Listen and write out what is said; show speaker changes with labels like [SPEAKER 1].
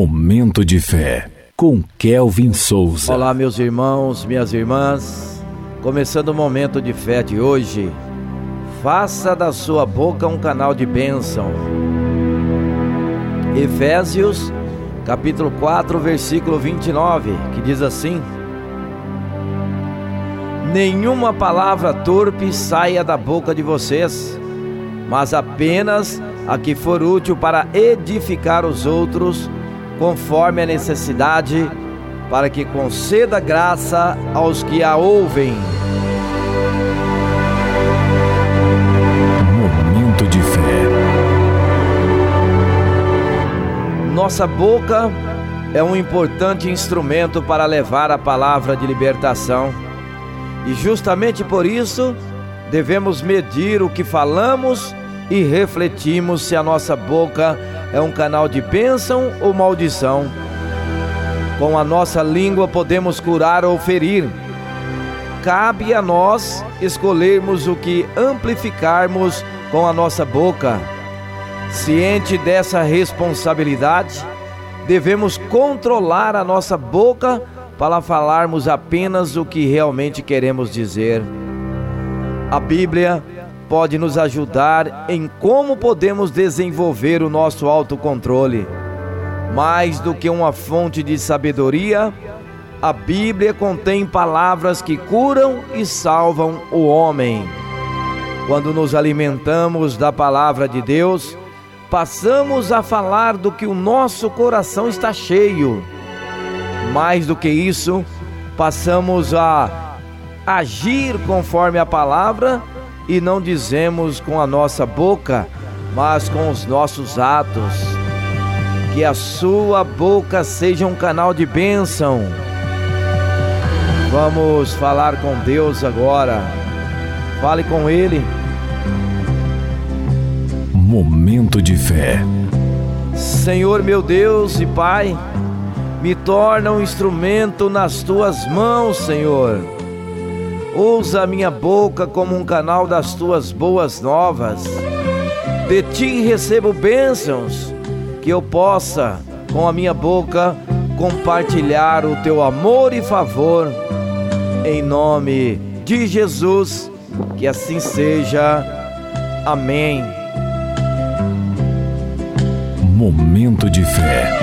[SPEAKER 1] Momento de fé com Kelvin Souza.
[SPEAKER 2] Olá, meus irmãos, minhas irmãs. Começando o momento de fé de hoje. Faça da sua boca um canal de bênção. Efésios, capítulo 4, versículo 29, que diz assim: Nenhuma palavra torpe saia da boca de vocês, mas apenas a que for útil para edificar os outros conforme a necessidade, para que conceda graça aos que a ouvem.
[SPEAKER 1] Momento de fé.
[SPEAKER 2] Nossa boca é um importante instrumento para levar a palavra de libertação. E justamente por isso, devemos medir o que falamos e refletimos se a nossa boca é um canal de bênção ou maldição. Com a nossa língua podemos curar ou ferir. Cabe a nós escolhermos o que amplificarmos com a nossa boca. Ciente dessa responsabilidade, devemos controlar a nossa boca para falarmos apenas o que realmente queremos dizer. A Bíblia pode nos ajudar em como podemos desenvolver o nosso autocontrole. Mais do que uma fonte de sabedoria, a Bíblia contém palavras que curam e salvam o homem. Quando nos alimentamos da palavra de Deus, passamos a falar do que o nosso coração está cheio. Mais do que isso, passamos a agir conforme a palavra e não dizemos com a nossa boca, mas com os nossos atos. Que a sua boca seja um canal de bênção. Vamos falar com Deus agora. Fale com Ele.
[SPEAKER 1] Momento de fé.
[SPEAKER 2] Senhor meu Deus e Pai, me torna um instrumento nas tuas mãos, Senhor Usa minha boca como um canal das tuas boas novas. De ti recebo bênçãos, que eu possa, com a minha boca, compartilhar o teu amor e favor. Em nome de Jesus, que assim seja. Amém.
[SPEAKER 1] Momento de fé.